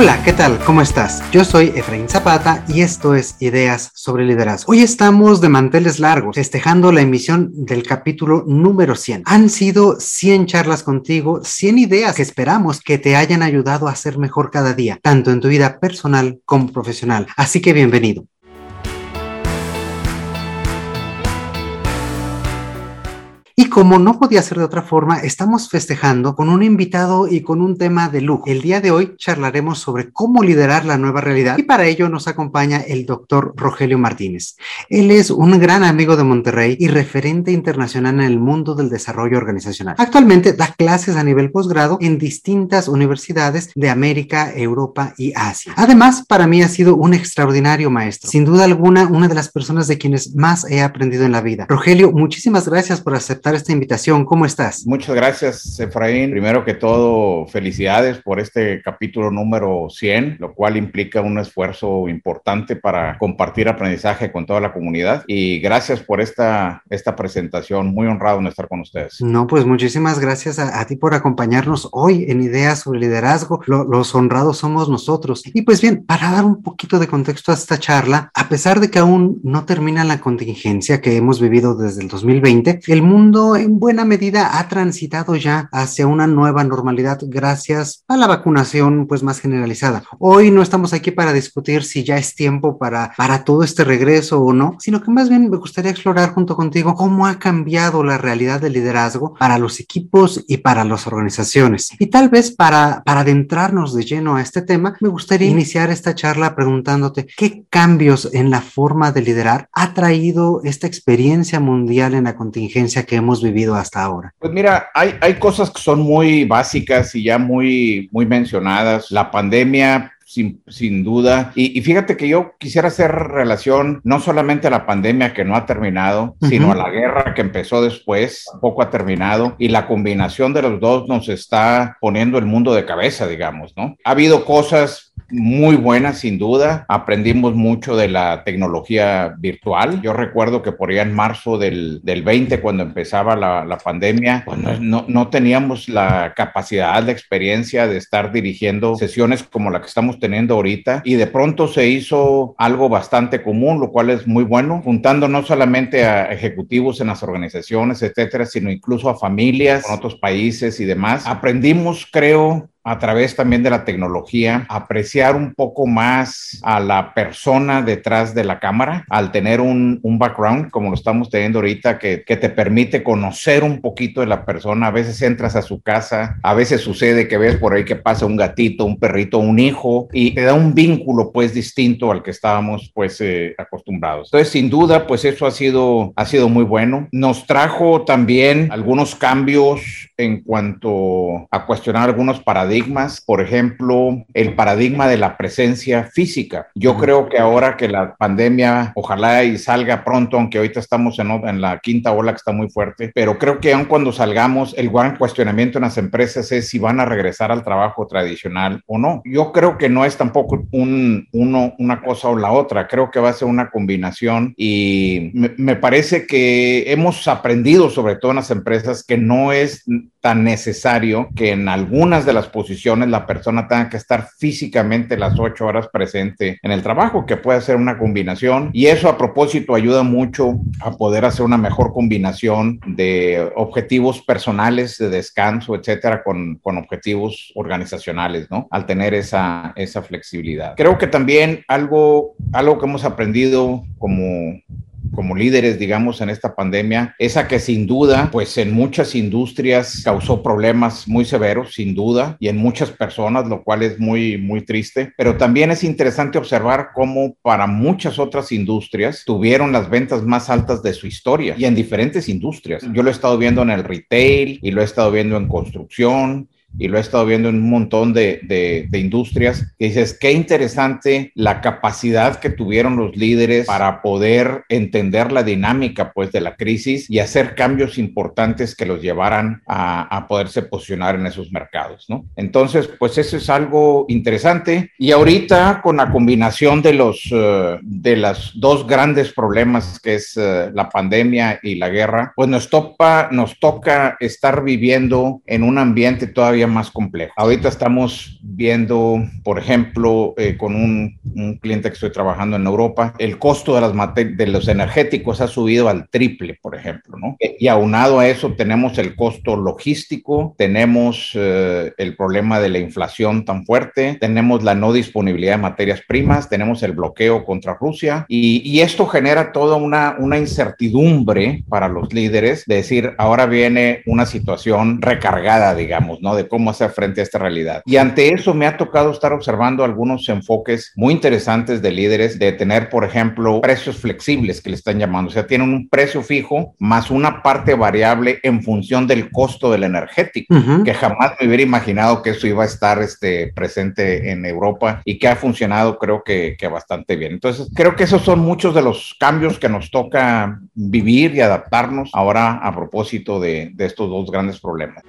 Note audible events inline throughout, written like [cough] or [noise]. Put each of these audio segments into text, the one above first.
Hola, ¿qué tal? ¿Cómo estás? Yo soy Efraín Zapata y esto es Ideas sobre Liderazgo. Hoy estamos de manteles largos, festejando la emisión del capítulo número 100. Han sido 100 charlas contigo, 100 ideas que esperamos que te hayan ayudado a ser mejor cada día, tanto en tu vida personal como profesional. Así que bienvenido. Como no podía ser de otra forma, estamos festejando con un invitado y con un tema de lujo. El día de hoy charlaremos sobre cómo liderar la nueva realidad y para ello nos acompaña el doctor Rogelio Martínez. Él es un gran amigo de Monterrey y referente internacional en el mundo del desarrollo organizacional. Actualmente da clases a nivel posgrado en distintas universidades de América, Europa y Asia. Además, para mí ha sido un extraordinario maestro. Sin duda alguna, una de las personas de quienes más he aprendido en la vida. Rogelio, muchísimas gracias por aceptar esta invitación. ¿Cómo estás? Muchas gracias, Efraín. Primero que todo, felicidades por este capítulo número 100, lo cual implica un esfuerzo importante para compartir aprendizaje con toda la comunidad. Y gracias por esta, esta presentación. Muy honrado en estar con ustedes. No, pues muchísimas gracias a, ti por acompañarnos hoy en Ideas sobre Liderazgo. los honrados somos nosotros. Y pues bien, para dar un poquito de contexto a esta charla, a pesar de que aún no termina la contingencia que hemos vivido desde el 2020, el mundo en buena medida ha transitado ya hacia una nueva normalidad gracias a la vacunación pues más generalizada. Hoy no estamos aquí para discutir si ya es tiempo para, para todo este regreso o no, sino que más bien me gustaría explorar junto contigo cómo ha cambiado la realidad del liderazgo para los equipos y para las organizaciones. Y tal vez para, para adentrarnos de lleno a este tema, me gustaría iniciar esta charla preguntándote qué cambios en la forma de liderar ha traído esta experiencia mundial en la contingencia que hemos hemos vivido hasta ahora? Pues mira, hay, hay cosas que son muy básicas y ya muy, muy mencionadas. La pandemia sin, sin, duda. Y, fíjate que yo quisiera hacer relación no solamente a la pandemia que no ha terminado, sino a la guerra que empezó después, poco ha terminado, y la combinación de los dos nos está poniendo el mundo de cabeza, digamos, ¿no? Ha habido cosas muy buena, sin duda. Aprendimos mucho de la tecnología virtual. Yo recuerdo que por allá en marzo del, del 20, cuando empezaba la, la pandemia, pues no, no, teníamos la capacidad, la experiencia de estar dirigiendo sesiones como la que estamos teniendo ahorita. Y de pronto se hizo algo bastante común, lo cual es muy bueno, juntando no solamente a ejecutivos en las organizaciones, etcétera, sino incluso a familias en otros países y demás. Aprendimos, creo, a través también de la tecnología, apreciar un poco más a la persona detrás de la cámara, al tener un, un background como lo estamos teniendo ahorita, que, que, te permite conocer un poquito de la persona. A veces entras a su casa, a veces sucede que ves por ahí que pasa un gatito, un perrito, un hijo, y te da un vínculo pues distinto al que estábamos pues eh, acostumbrados. Entonces, sin duda, pues eso ha sido, ha sido muy bueno. Nos trajo también algunos cambios en cuanto a cuestionar algunos paradigmas por ejemplo, el paradigma de la presencia física. Yo creo que ahora que la pandemia, ojalá y salga pronto, aunque ahorita estamos en, en la quinta ola que está muy fuerte, pero creo que aun cuando salgamos, el gran cuestionamiento en las empresas es si van a regresar al trabajo tradicional o no. Yo creo que no es tampoco un, uno, una cosa o la otra, creo que va a ser una combinación y me, me parece que hemos aprendido, sobre todo en las empresas, que no es tan necesario que en algunas de las la persona tenga que estar físicamente las ocho horas presente en el trabajo, que puede ser una combinación. Y eso a propósito ayuda mucho a poder hacer una mejor combinación de objetivos personales de descanso, etcétera, con, con objetivos organizacionales, ¿no? Al tener esa, esa flexibilidad. Creo que también algo, algo que hemos aprendido como como líderes, digamos, en esta pandemia, esa que sin duda, pues en muchas industrias causó problemas muy severos, sin duda, y en muchas personas, lo cual es muy, muy triste. Pero también es interesante observar cómo para muchas otras industrias tuvieron las ventas más altas de su historia y en diferentes industrias. Yo lo he estado viendo en el retail y lo he estado viendo en construcción y lo he estado viendo en un montón de, de, industrias, que dices, qué interesante la capacidad que tuvieron los líderes para poder entender la dinámica pues de la crisis y hacer cambios importantes que los llevaran a, a poderse posicionar en esos mercados, ¿no? Entonces, pues eso es algo interesante y ahorita con la combinación de los, uh, de las dos grandes problemas que es uh, la pandemia y la guerra, pues nos topa, nos toca estar viviendo en un ambiente todavía todavía más complejo. Ahorita estamos viendo, por ejemplo, eh, con un, un, cliente que estoy trabajando en Europa, el costo de, las de los energéticos ha subido al triple, por ejemplo, ¿no? Y aunado a eso tenemos el costo logístico, tenemos eh, el problema de la inflación tan fuerte, tenemos la no disponibilidad de materias primas, tenemos el bloqueo contra Rusia y, y esto genera toda una, una incertidumbre para los líderes de decir, ahora viene una situación recargada, digamos, ¿no? De cómo hacer frente a esta realidad. Y ante eso me ha tocado estar observando algunos enfoques muy interesantes de líderes de tener, por ejemplo, precios flexibles que le están llamando. O sea, tienen un precio fijo más una parte variable en función del costo del energético, que jamás me hubiera imaginado que eso iba a estar este, presente en Europa y que ha funcionado creo que, que bastante bien. Entonces, creo que esos son muchos de los cambios que nos toca vivir y adaptarnos ahora a propósito de, de estos dos grandes problemas.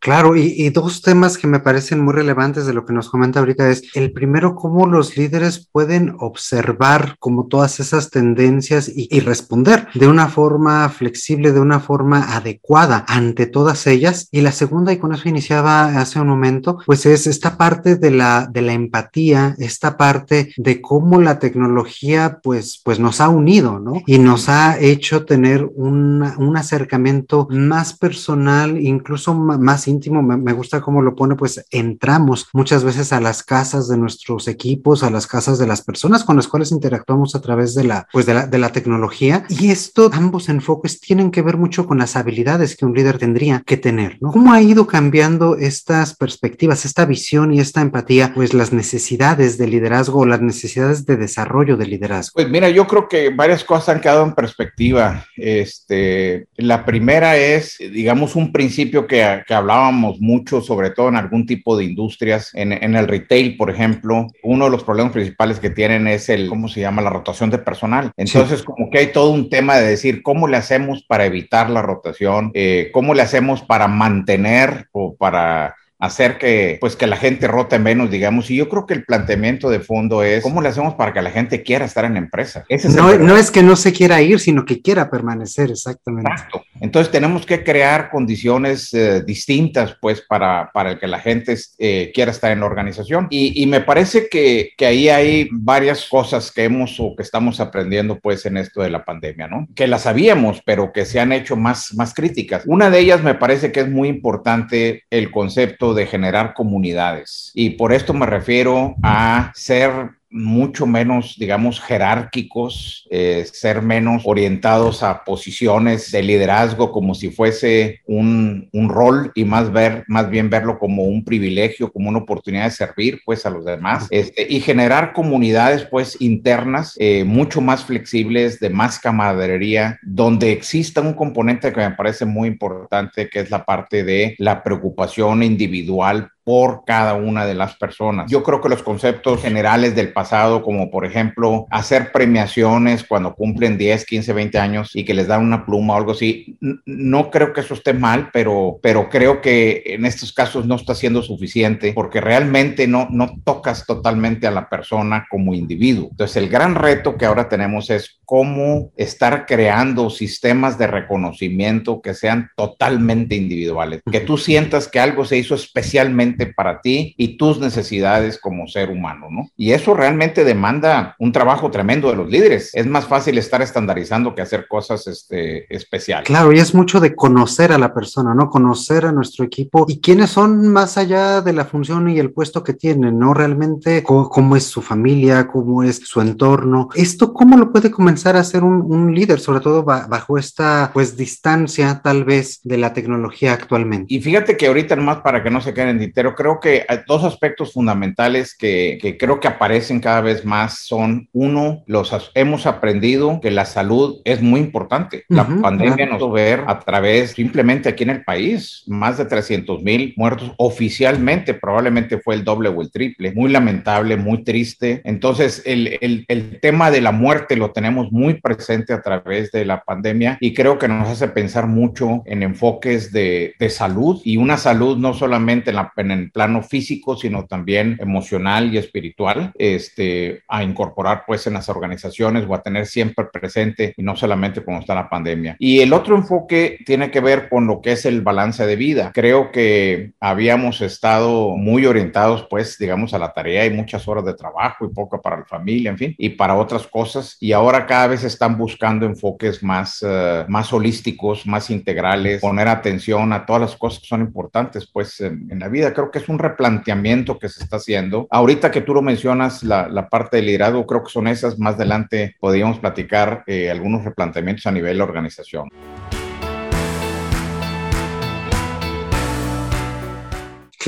Claro, y, dos temas que me parecen muy relevantes de lo que nos comenta ahorita es el primero, cómo los líderes pueden observar como todas esas tendencias y, y, responder de una forma flexible, de una forma adecuada ante todas ellas. Y la segunda, y con eso iniciaba hace un momento, pues es esta parte de la, de la empatía, esta parte de cómo la tecnología pues, pues nos ha unido, ¿no? Y nos ha hecho tener un, un acercamiento más personal, incluso más íntimo me, gusta cómo lo pone, pues entramos muchas veces a las casas de nuestros equipos, a las casas de las personas con las cuales interactuamos a través de la, pues de la, de la tecnología. Y esto, ambos enfoques tienen que ver mucho con las habilidades que un líder tendría que tener, ¿no? ¿Cómo ha ido cambiando estas perspectivas, esta visión y esta empatía, pues las necesidades de liderazgo o las necesidades de desarrollo de liderazgo? Pues mira, yo creo que varias cosas han quedado en perspectiva. Este, la primera es, digamos, un principio que, que hablábamos mucho, sobre todo en algún tipo de industrias, en, en, el retail, por ejemplo, uno de los problemas principales que tienen es el, ¿cómo se llama?, la rotación de personal. Entonces, sí. como que hay todo un tema de decir, ¿cómo le hacemos para evitar la rotación? Eh, ¿Cómo le hacemos para mantener o para hacer que pues que la gente rote menos, digamos, y yo creo que el planteamiento de fondo es cómo le hacemos para que la gente quiera estar en la empresa. Ese es no, no, es que no se quiera ir, sino que quiera permanecer, exactamente. Exacto. Entonces tenemos que crear condiciones eh, distintas pues para, para el que la gente eh, quiera estar en la organización. Y, y me parece que, que, ahí hay varias cosas que hemos o que estamos aprendiendo pues en esto de la pandemia, ¿no? Que las sabíamos, pero que se han hecho más, más críticas. Una de ellas me parece que es muy importante el concepto de generar comunidades. Y por esto me refiero a ser mucho menos, digamos, jerárquicos, eh, ser menos orientados a posiciones de liderazgo como si fuese un, un, rol y más ver, más bien verlo como un privilegio, como una oportunidad de servir, pues, a los demás, este, y generar comunidades, pues, internas, eh, mucho más flexibles, de más camaradería, donde exista un componente que me parece muy importante, que es la parte de la preocupación individual por cada una de las personas. Yo creo que los conceptos generales del pasado, como por ejemplo hacer premiaciones cuando cumplen 10, 15, 20 años y que les dan una pluma o algo así, no creo que eso esté mal, pero, pero creo que en estos casos no está siendo suficiente porque realmente no, no tocas totalmente a la persona como individuo. Entonces el gran reto que ahora tenemos es cómo estar creando sistemas de reconocimiento que sean totalmente individuales, que tú sientas que algo se hizo especialmente para ti y tus necesidades como ser humano, ¿no? Y eso realmente demanda un trabajo tremendo de los líderes. Es más fácil estar estandarizando que hacer cosas este, especiales. Claro, y es mucho de conocer a la persona, ¿no? Conocer a nuestro equipo y quiénes son más allá de la función y el puesto que tienen, ¿no? Realmente cómo, cómo es su familia, cómo es su entorno. Esto, ¿cómo lo puede comenzar a ser un, un líder, sobre todo bajo esta, pues, distancia tal vez de la tecnología actualmente? Y fíjate que ahorita nomás para que no se queden pero creo que hay dos aspectos fundamentales que, que, creo que aparecen cada vez más son, uno, los hemos aprendido que la salud es muy importante. La uh -huh, pandemia nos hizo ver a través, simplemente aquí en el país, más de 300 mil muertos oficialmente, probablemente fue el doble o el triple. Muy lamentable, muy triste. Entonces, el, el, el tema de la muerte lo tenemos muy presente a través de la pandemia y creo que nos hace pensar mucho en enfoques de, de salud y una salud no solamente en la en el plano físico, sino también emocional y espiritual, este, a incorporar pues en las organizaciones o a tener siempre presente y no solamente cuando está la pandemia. Y el otro enfoque tiene que ver con lo que es el balance de vida. Creo que habíamos estado muy orientados pues digamos a la tarea y muchas horas de trabajo y poco para la familia, en fin, y para otras cosas. Y ahora cada vez están buscando enfoques más, uh, más holísticos, más integrales, poner atención a todas las cosas que son importantes pues en, en, la vida. Creo que es un replanteamiento que se está haciendo. Ahorita que tú lo mencionas, la, la parte del liderazgo, creo que son esas. Más adelante podríamos platicar eh, algunos replanteamientos a nivel de organización.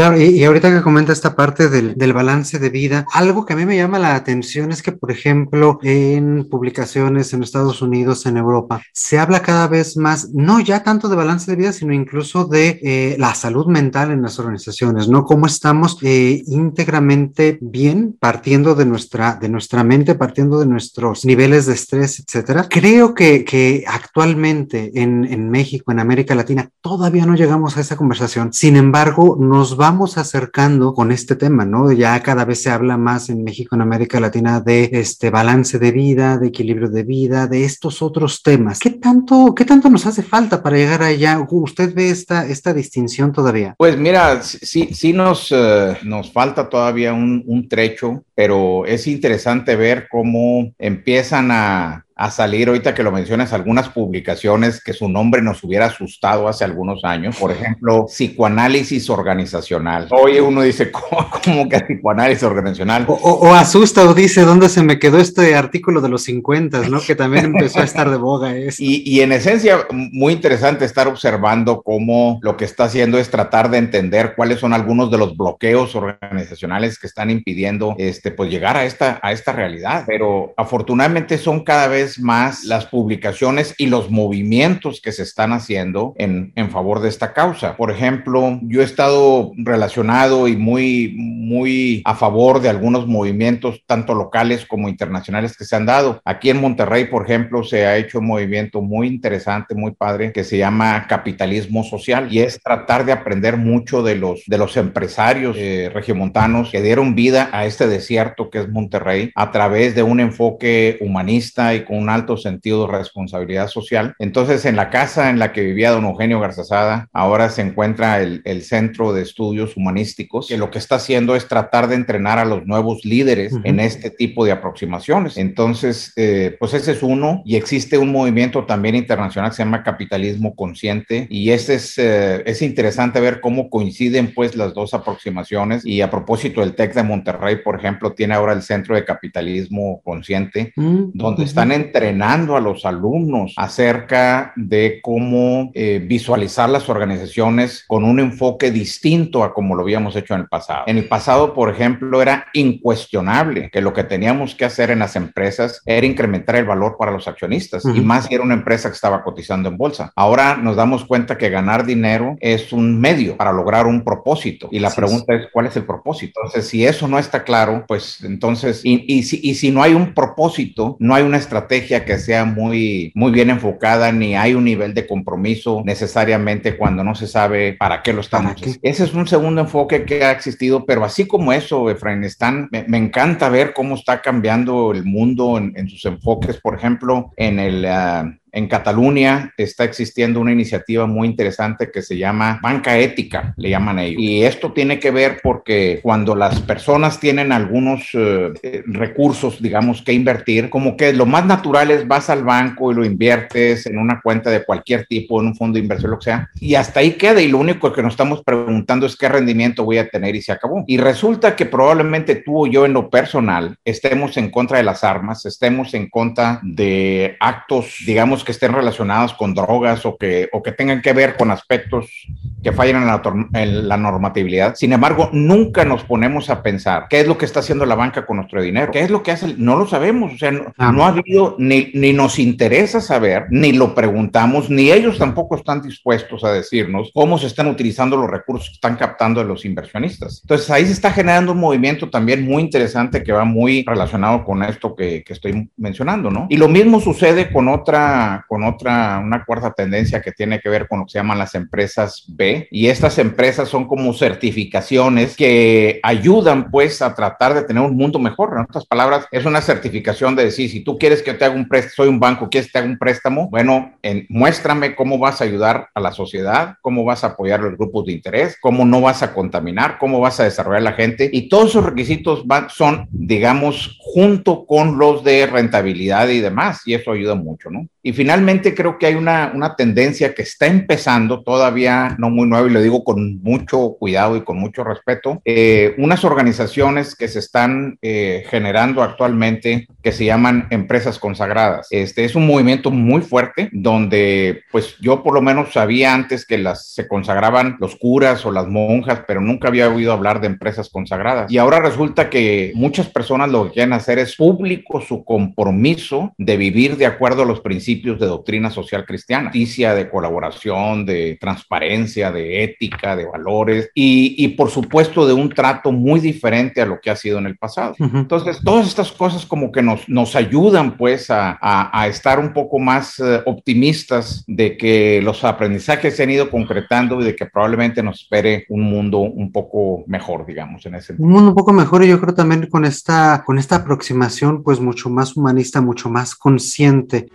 Claro, y, y, ahorita que comenta esta parte del, del, balance de vida, algo que a mí me llama la atención es que, por ejemplo, en publicaciones en Estados Unidos, en Europa, se habla cada vez más, no ya tanto de balance de vida, sino incluso de eh, la salud mental en las organizaciones, ¿no? Cómo estamos eh, íntegramente bien partiendo de nuestra, de nuestra mente, partiendo de nuestros niveles de estrés, etcétera. Creo que, que actualmente en, en México, en América Latina, todavía no llegamos a esa conversación. Sin embargo, nos va vamos acercando con este tema, ¿no? Ya cada vez se habla más en México, en América Latina, de este balance de vida, de equilibrio de vida, de estos otros temas. ¿Qué tanto, qué tanto nos hace falta para llegar allá? ¿Usted ve esta, esta distinción todavía? Pues mira, sí, sí nos, uh, nos falta todavía un, un trecho, pero es interesante ver cómo empiezan a, a salir, ahorita que lo mencionas, algunas publicaciones que su nombre nos hubiera asustado hace algunos años. Por ejemplo, psicoanálisis organizacional. Oye, uno dice, [laughs] ¿cómo, cómo que psicoanálisis organizacional? O, o, o, asusta o dice, ¿dónde se me quedó este artículo de los 50, ¿no? Que también [laughs] empezó a estar de boga. Y, y en esencia, muy interesante estar observando cómo lo que está haciendo es tratar de entender cuáles son algunos de los bloqueos organizacionales que están impidiendo este, pues, llegar a esta, a esta realidad. Pero afortunadamente son cada vez más las publicaciones y los movimientos que se están haciendo en, en, favor de esta causa. Por ejemplo, yo he estado relacionado y muy, muy a favor de algunos movimientos, tanto locales como internacionales, que se han dado. Aquí en Monterrey, por ejemplo, se ha hecho un movimiento muy interesante, muy padre, que se llama capitalismo social y es tratar de aprender mucho de los, de los empresarios eh, regiomontanos que dieron vida a este desierto que es Monterrey a través de un enfoque humanista y con un alto sentido de responsabilidad social. Entonces, en la casa en la que vivía don Eugenio Garzazada, ahora se encuentra el, el Centro de Estudios Humanísticos, que lo que está haciendo es tratar de entrenar a los nuevos líderes uh -huh. en este tipo de aproximaciones. Entonces, eh, pues ese es uno, y existe un movimiento también internacional que se llama Capitalismo Consciente, y ese es, eh, es interesante ver cómo coinciden pues las dos aproximaciones, y a propósito, el TEC de Monterrey, por ejemplo, tiene ahora el Centro de Capitalismo Consciente, uh -huh. donde están en entrenando a los alumnos acerca de cómo eh, visualizar las organizaciones con un enfoque distinto a como lo habíamos hecho en el pasado. En el pasado, por ejemplo, era incuestionable que lo que teníamos que hacer en las empresas era incrementar el valor para los accionistas uh -huh. y más si era una empresa que estaba cotizando en bolsa. Ahora nos damos cuenta que ganar dinero es un medio para lograr un propósito y la pregunta sí. es cuál es el propósito. Entonces, si eso no está claro, pues entonces, y, y, si, y si no hay un propósito, no hay una estrategia que sea muy, muy bien enfocada, ni hay un nivel de compromiso necesariamente cuando no se sabe para qué lo estamos haciendo. Ese es un segundo enfoque que ha existido, pero así como eso, Efraín, están, me, me encanta ver cómo está cambiando el mundo en, en sus enfoques, por ejemplo, en el... Uh, en Cataluña está existiendo una iniciativa muy interesante que se llama banca ética, le llaman ellos. Y esto tiene que ver porque cuando las personas tienen algunos eh, recursos, digamos, que invertir, como que lo más natural es vas al banco y lo inviertes en una cuenta de cualquier tipo, en un fondo de inversión, lo que sea, y hasta ahí queda. Y lo único que nos estamos preguntando es qué rendimiento voy a tener y se acabó. Y resulta que probablemente tú o yo en lo personal estemos en contra de las armas, estemos en contra de actos, digamos, que estén relacionados con drogas o que, o que tengan que ver con aspectos que fallan en la, en la, normatividad. Sin embargo, nunca nos ponemos a pensar qué es lo que está haciendo la banca con nuestro dinero, qué es lo que hace, no lo sabemos, o sea, no, ah. no ha habido, ni, ni nos interesa saber, ni lo preguntamos, ni ellos tampoco están dispuestos a decirnos cómo se están utilizando los recursos que están captando de los inversionistas. Entonces, ahí se está generando un movimiento también muy interesante que va muy relacionado con esto que, que estoy mencionando, ¿no? Y lo mismo sucede con otra otra, con otra, una cuarta tendencia que tiene que ver con lo que se llaman las empresas B. Y estas empresas son como certificaciones que ayudan pues a tratar de tener un mundo mejor. En otras palabras, es una certificación de decir, si tú quieres que te haga un préstamo, soy un banco, quieres que te haga un préstamo, bueno, muéstrame cómo vas a ayudar a la sociedad, cómo vas a apoyar los grupos de interés, cómo no vas a contaminar, cómo vas a desarrollar la gente. Y todos esos requisitos van, son, digamos, junto con los de rentabilidad y demás. Y eso ayuda mucho, ¿no? Y finalmente creo que hay una, una tendencia que está empezando, todavía no muy nueva, y lo digo con mucho cuidado y con mucho respeto, eh, unas organizaciones que se están eh, generando actualmente que se llaman empresas consagradas. Este es un movimiento muy fuerte donde pues yo por lo menos sabía antes que las se consagraban los curas o las monjas, pero nunca había oído hablar de empresas consagradas. Y ahora resulta que muchas personas lo que quieren hacer es público su compromiso de vivir de acuerdo a los principios principios de doctrina social cristiana, justicia, de colaboración, de transparencia, de ética, de valores y, y, por supuesto de un trato muy diferente a lo que ha sido en el pasado. Entonces, todas estas cosas como que nos, nos ayudan pues a, a, a estar un poco más uh, optimistas de que los aprendizajes se han ido concretando y de que probablemente nos espere un mundo un poco mejor, digamos, en ese Un mundo un poco mejor y yo creo también con esta, con esta aproximación pues mucho más humanista, mucho más consciente.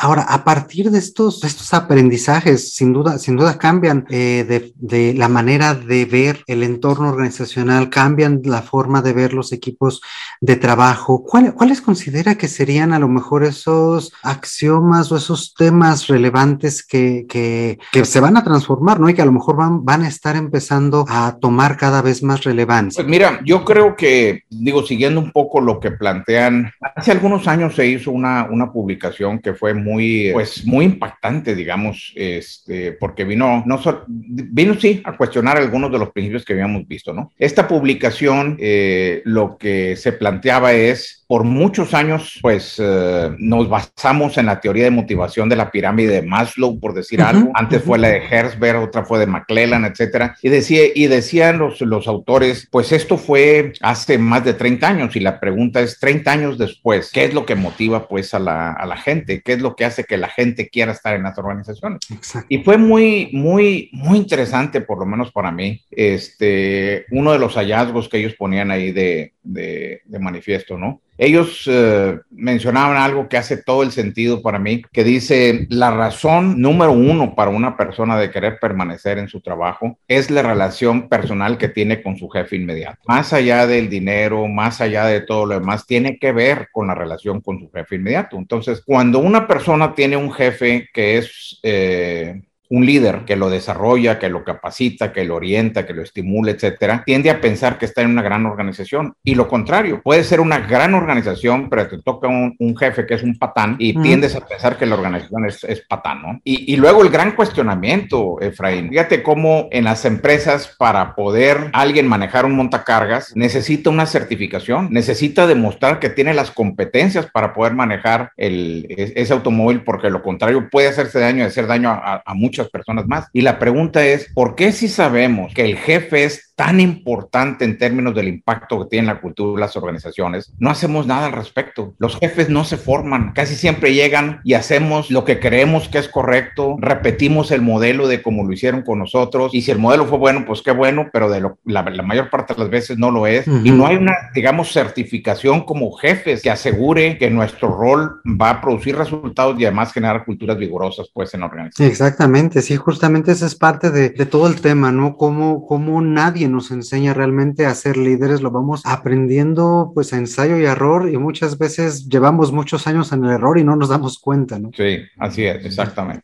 Ahora, a partir de estos, estos aprendizajes, sin duda, sin duda cambian eh, de, de, la manera de ver el entorno organizacional, cambian la forma de ver los equipos de trabajo. ¿Cuál, ¿Cuáles considera que serían a lo mejor esos axiomas o esos temas relevantes que, que, se van a transformar, ¿no? Y que a lo mejor van, van a estar empezando a tomar cada vez más relevancia. Pues mira, yo creo que, digo, siguiendo un poco lo que plantean, hace algunos años se hizo una, una publicación que fue pues, muy impactante, digamos, este, porque vino, no so, vino sí a cuestionar algunos de los principios que habíamos visto, ¿no? Esta publicación, eh, lo que se planteaba es por muchos años, pues uh, nos basamos en la teoría de motivación de la pirámide de Maslow, por decir uh -huh, algo. Antes uh -huh. fue la de Herzberg, otra fue de McClellan, etcétera. Y, decía, y decían los, los autores, pues esto fue hace más de 30 años. Y la pregunta es, 30 años después, ¿qué es lo que motiva pues a la, a la gente? ¿Qué es lo que hace que la gente quiera estar en las organizaciones? Exacto. Y fue muy, muy, muy interesante, por lo menos para mí, este, uno de los hallazgos que ellos ponían ahí de, de, de manifiesto, ¿no? Ellos uh, mencionaban algo que hace todo el sentido para mí, que dice, la razón número uno para una persona de querer permanecer en su trabajo es la relación personal que tiene con su jefe inmediato. Más allá del dinero, más allá de todo lo demás, tiene que ver con la relación con su jefe inmediato. Entonces, cuando una persona tiene un jefe que es... Eh, un líder que lo desarrolla, que lo capacita, que lo orienta, que lo estimula, etcétera, tiende a pensar que está en una gran organización. Y lo contrario, puede ser una gran organización, pero te toca un, un jefe que es un patán y mm. tiendes a pensar que la organización es, es patán, ¿no? Y, y, luego el gran cuestionamiento, Efraín. Fíjate cómo en las empresas, para poder alguien manejar un montacargas, necesita una certificación, necesita demostrar que tiene las competencias para poder manejar el, ese automóvil, porque lo contrario puede hacerse daño y hacer daño a, a muchos muchas personas más. Y la pregunta es, ¿por qué si sabemos que el jefe es tan importante en términos del impacto que tiene la cultura de las organizaciones, no hacemos nada al respecto? Los jefes no se forman, casi siempre llegan y hacemos lo que creemos que es correcto, repetimos el modelo de como lo hicieron con nosotros y si el modelo fue bueno, pues qué bueno, pero de lo, la, la, mayor parte de las veces no lo es. Uh -huh. Y no hay una, digamos, certificación como jefes que asegure que nuestro rol va a producir resultados y además generar culturas vigorosas pues en la organización. Exactamente sí, justamente esa es parte de, de todo el tema, ¿no? Cómo, cómo nadie nos enseña realmente a ser líderes, lo vamos aprendiendo pues ensayo y error y muchas veces llevamos muchos años en el error y no nos damos cuenta, ¿no? Sí, así es, exactamente.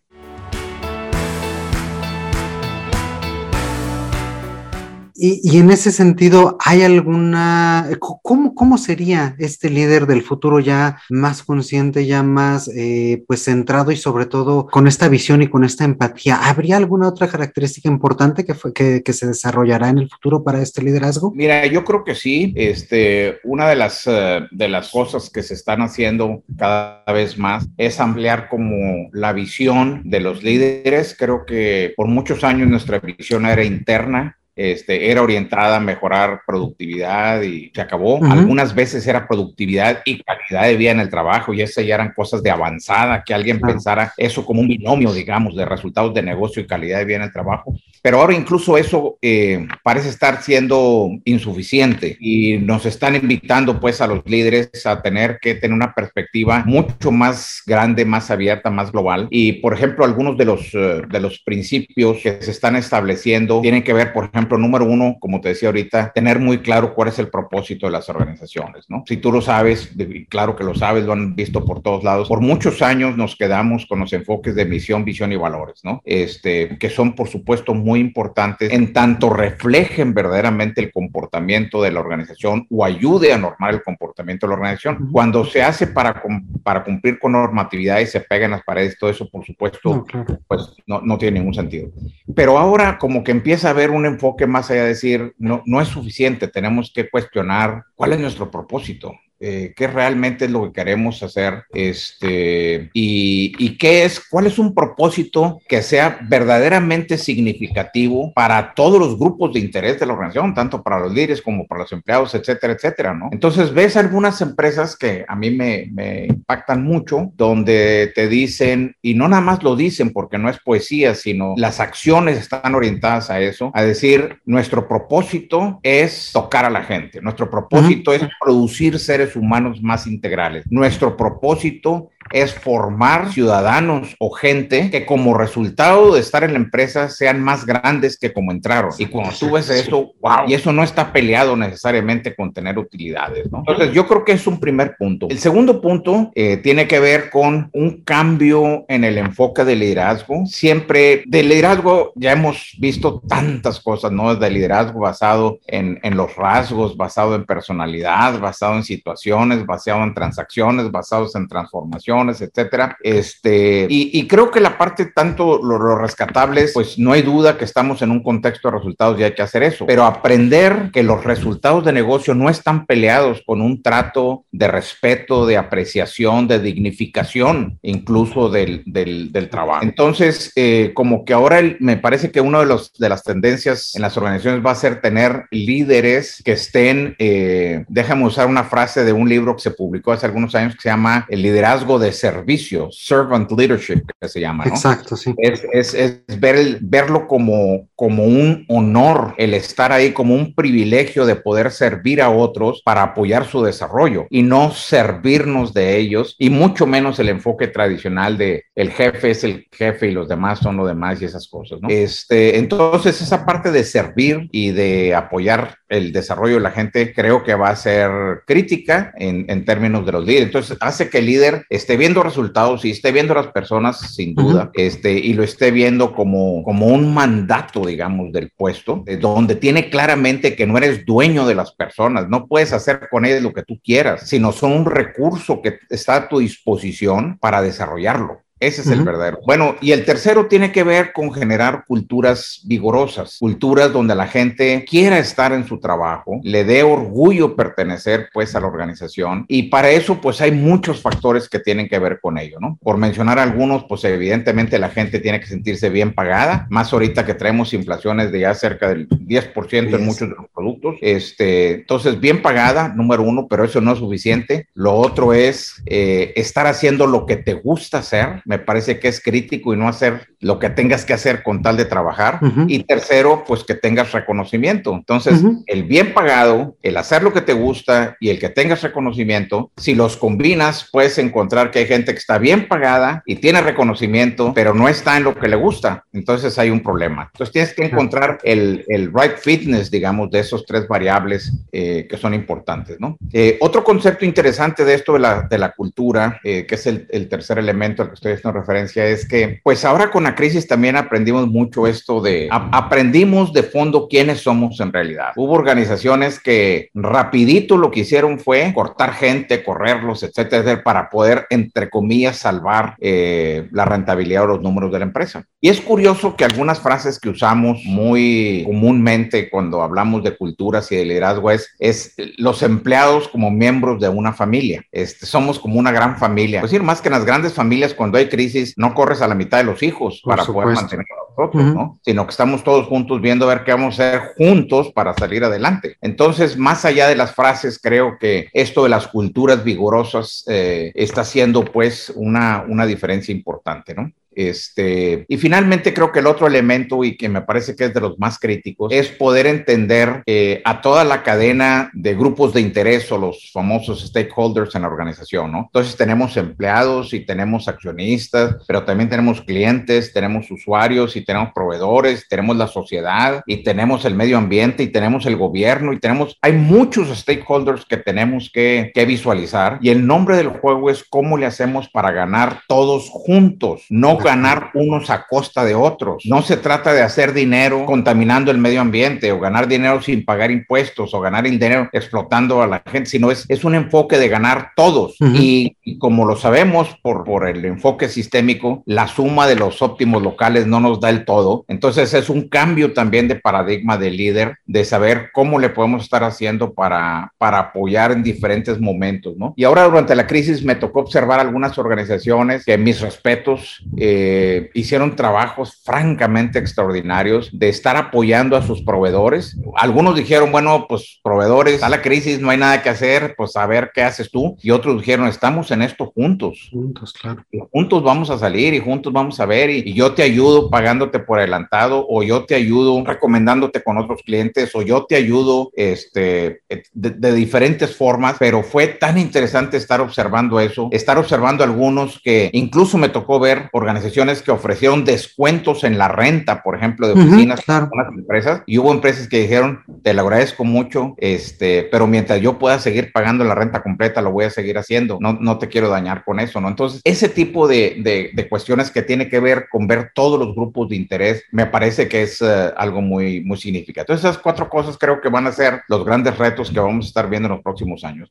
Y, en ese sentido, ¿hay alguna, cómo, cómo sería este líder del futuro ya más consciente, ya más eh, pues centrado y sobre todo con esta visión y con esta empatía? ¿Habría alguna otra característica importante que, fue, que, que se desarrollará en el futuro para este liderazgo? Mira, yo creo que sí. Este, una de las, uh, de las cosas que se están haciendo cada vez más es ampliar como la visión de los líderes. Creo que por muchos años nuestra visión era interna este, era orientada a mejorar productividad y se acabó. Algunas veces era productividad y calidad de vida en el trabajo y esas ya eran cosas de avanzada, que alguien pensara eso como un binomio, digamos, de resultados de negocio y calidad de vida en el trabajo. Pero ahora incluso eso eh, parece estar siendo insuficiente y nos están invitando pues a los líderes a tener que tener una perspectiva mucho más grande, más abierta, más global. Y por ejemplo, algunos de los, eh, de los principios que se están estableciendo tienen que ver, por ejemplo, número uno, como te decía ahorita, tener muy claro cuál es el propósito de las organizaciones, ¿no? Si tú lo sabes, claro que lo sabes, lo han visto por todos lados, por muchos años nos quedamos con los enfoques de misión, visión y valores, ¿no? Este, que son por supuesto muy importantes en tanto reflejen verdaderamente el comportamiento de la organización o ayude a normar el comportamiento de la organización. Cuando se hace para, para cumplir con normatividad y se pega en las paredes, todo eso, por supuesto, pues no, no, tiene ningún sentido. Pero ahora como que empieza a haber un enfoque más allá de decir, no, no es suficiente, tenemos que cuestionar cuál es nuestro propósito. Eh, qué realmente es lo que queremos hacer este, y, y, qué es, cuál es un propósito que sea verdaderamente significativo para todos los grupos de interés de la organización, tanto para los líderes como para los empleados, etcétera, etcétera, ¿no? Entonces ves algunas empresas que a mí me, me impactan mucho, donde te dicen, y no nada más lo dicen porque no es poesía, sino las acciones están orientadas a eso, a decir, nuestro propósito es tocar a la gente, nuestro propósito es producir seres humanos más integrales. Nuestro propósito es formar ciudadanos o gente que como resultado de estar en la empresa sean más grandes que como entraron. Y cuando tú ves eso, wow, y eso no está peleado necesariamente con tener utilidades, ¿no? Entonces yo creo que es un primer punto. El segundo punto eh, tiene que ver con un cambio en el enfoque del liderazgo. Siempre del liderazgo ya hemos visto tantas cosas, ¿no? De liderazgo basado en, en los rasgos, basado en personalidad, basado en situaciones, basado en transacciones, basados en transformación etcétera. Este, y, creo que la parte tanto lo, lo rescatables, pues no hay duda que estamos en un contexto de resultados y hay que hacer eso, pero aprender que los resultados de negocio no están peleados con un trato de respeto, de apreciación, de dignificación, incluso del, del, del trabajo. Entonces, eh, como que ahora me parece que una de, los, de las tendencias en las organizaciones va a ser tener líderes que estén, eh, déjame usar una frase de un libro que se publicó hace algunos años que se llama El liderazgo de de servicio, servant leadership, que se llama, ¿no? Exacto, sí. Es, es, es ver el, verlo como, como un honor, el estar ahí como un privilegio de poder servir a otros para apoyar su desarrollo y no servirnos de ellos y mucho menos el enfoque tradicional de el jefe es el jefe y los demás son lo demás y esas cosas, ¿no? Este, entonces esa parte de servir y de apoyar el desarrollo de la gente creo que va a ser crítica en, en términos de los líderes. Entonces hace que el líder esté viendo resultados y esté viendo a las personas, sin duda, este, y lo esté viendo como, como un mandato, digamos, del puesto, donde tiene claramente que no eres dueño de las personas, no puedes hacer con ellas lo que tú quieras, sino son un recurso que está a tu disposición para desarrollarlo. Ese es el verdadero. Bueno, y el tercero tiene que ver con generar culturas vigorosas, culturas donde la gente quiera estar en su trabajo, le dé orgullo pertenecer pues a la organización y para eso pues hay muchos factores que tienen que ver con ello, ¿no? Por mencionar algunos, pues evidentemente la gente tiene que sentirse bien pagada, más ahorita que traemos inflaciones de ya cerca del 10% en muchos de los productos. Este, entonces, bien pagada, número uno, pero eso no es suficiente. Lo otro es eh, estar haciendo lo que te gusta hacer me parece que es crítico y no hacer lo que tengas que hacer con tal de trabajar. Y tercero, pues que tengas reconocimiento. Entonces, el bien pagado, el hacer lo que te gusta y el que tengas reconocimiento, si los combinas, puedes encontrar que hay gente que está bien pagada y tiene reconocimiento, pero no está en lo que le gusta. Entonces hay un problema. Entonces tienes que encontrar el, el right fitness, digamos, de esos tres variables eh, que son importantes, ¿no? Eh, otro concepto interesante de esto de la, de la cultura, eh, que es el, el tercer elemento al que estoy referencia es que, pues ahora con la crisis también aprendimos mucho esto de, aprendimos de fondo quiénes somos en realidad. Hubo organizaciones que rapidito lo que hicieron fue cortar gente, correrlos, etcétera, para poder, entre comillas, salvar eh, la rentabilidad o los números de la empresa. Y es curioso que algunas frases que usamos muy comúnmente cuando hablamos de culturas y de liderazgo es, es los empleados como miembros de una familia. Este, somos como una gran familia. Es decir, más que en las grandes familias, cuando hay crisis, no corres a la mitad de los hijos para poder mantenerlo nosotros, ¿no? Sino que estamos todos juntos viendo a ver qué vamos a hacer juntos para salir adelante. Entonces, más allá de las frases, creo que esto de las culturas vigorosas eh, está siendo pues una, una diferencia importante, ¿no? Este, y finalmente creo que el otro elemento y que me parece que es de los más críticos es poder entender eh, a toda la cadena de grupos de interés o los famosos stakeholders en la organización, ¿no? Entonces tenemos empleados y tenemos accionistas, pero también tenemos clientes, tenemos usuarios y tenemos proveedores, tenemos la sociedad y tenemos el medio ambiente y tenemos el gobierno y tenemos, hay muchos stakeholders que tenemos que, que visualizar y el nombre del juego es cómo le hacemos para ganar todos juntos, no ganar unos a costa de otros. No se trata de hacer dinero contaminando el medio ambiente o ganar dinero sin pagar impuestos o ganar dinero explotando a la gente, sino es, es un enfoque de ganar todos. y, como lo sabemos por, por el enfoque sistémico, la suma de los óptimos locales no nos da el todo. Entonces es un cambio también de paradigma de líder, de saber cómo le podemos estar haciendo para, para apoyar en diferentes momentos, ¿no? Y ahora durante la crisis me tocó observar algunas organizaciones que mis respetos, eh, eh, hicieron trabajos francamente extraordinarios de estar apoyando a sus proveedores. Algunos dijeron, bueno, pues proveedores, a la crisis, no hay nada que hacer, pues a ver qué haces tú. Y otros dijeron, estamos en esto juntos. Juntos, claro. Y juntos vamos a salir y juntos vamos a ver y, yo te ayudo pagándote por adelantado o yo te ayudo recomendándote con otros clientes o yo te ayudo este, de, de diferentes formas, pero fue tan interesante estar observando eso, estar observando algunos que incluso me tocó ver organizaciones organizaciones que ofrecieron descuentos en la renta, por ejemplo, de oficinas uh las empresas, y hubo empresas que dijeron, te lo agradezco mucho, este, pero mientras yo pueda seguir pagando la renta completa, lo voy a seguir haciendo, no, no te quiero dañar con eso, ¿no? Entonces, ese tipo de, de, de cuestiones que tiene que ver con ver todos los grupos de interés, me parece que es uh, algo muy, muy significativo. Esas cuatro cosas creo que van a ser los grandes retos que vamos a estar viendo en los próximos años.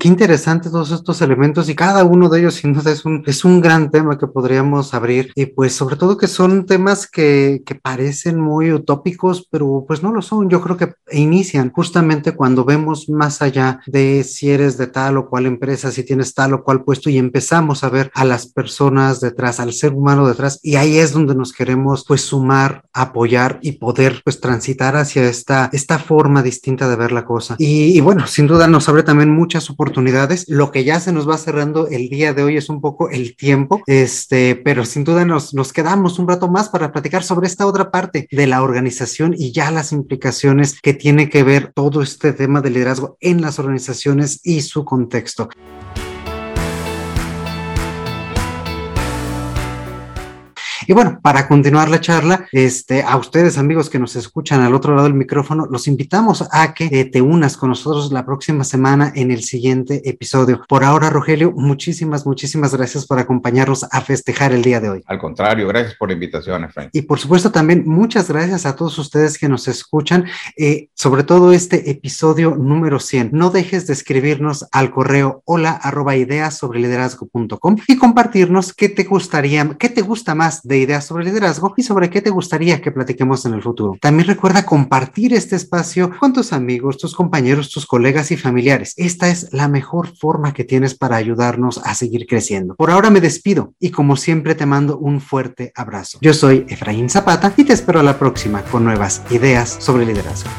Qué, interesante todos estos elementos y cada uno de ellos sin duda es un, es un gran tema que podríamos abrir y pues sobre todo que son temas que, que parecen muy utópicos, pero pues no lo son. Yo creo que inician justamente cuando vemos más allá de si eres de tal o cual empresa, si tienes tal o cual puesto y empezamos a ver a las personas detrás, al ser humano detrás y ahí es donde nos queremos pues sumar, apoyar y poder pues transitar hacia esta, esta forma distinta de ver la cosa. Y, y bueno, sin duda nos abre también muchas oportunidades. Lo que ya se nos va cerrando el día de hoy es un poco el tiempo, este, pero sin duda nos, nos quedamos un rato más para platicar sobre esta otra parte de la organización y ya las implicaciones que tiene que ver todo este tema de liderazgo en las organizaciones y su contexto. Y bueno, para continuar la charla, este, a ustedes amigos que nos escuchan al otro lado del micrófono, los invitamos a que eh, te unas con nosotros la próxima semana en el siguiente episodio. Por ahora, Rogelio, muchísimas, muchísimas gracias por acompañarnos a festejar el día de hoy. Al contrario, gracias por la invitación, Efraín. Y por supuesto también muchas gracias a todos ustedes que nos escuchan, eh, sobre todo este episodio número 100. No dejes de escribirnos al correo hola arroba ideas sobre liderazgo.com y compartirnos qué te gustaría, qué te gusta más de ideas sobre liderazgo y sobre qué te gustaría que platiquemos en el futuro. También recuerda compartir este espacio con tus amigos, tus compañeros, tus colegas y familiares. Esta es la mejor forma que tienes para ayudarnos a seguir creciendo. Por ahora me despido y como siempre te mando un fuerte abrazo. Yo soy Efraín Zapata y te espero a la próxima con nuevas ideas sobre liderazgo.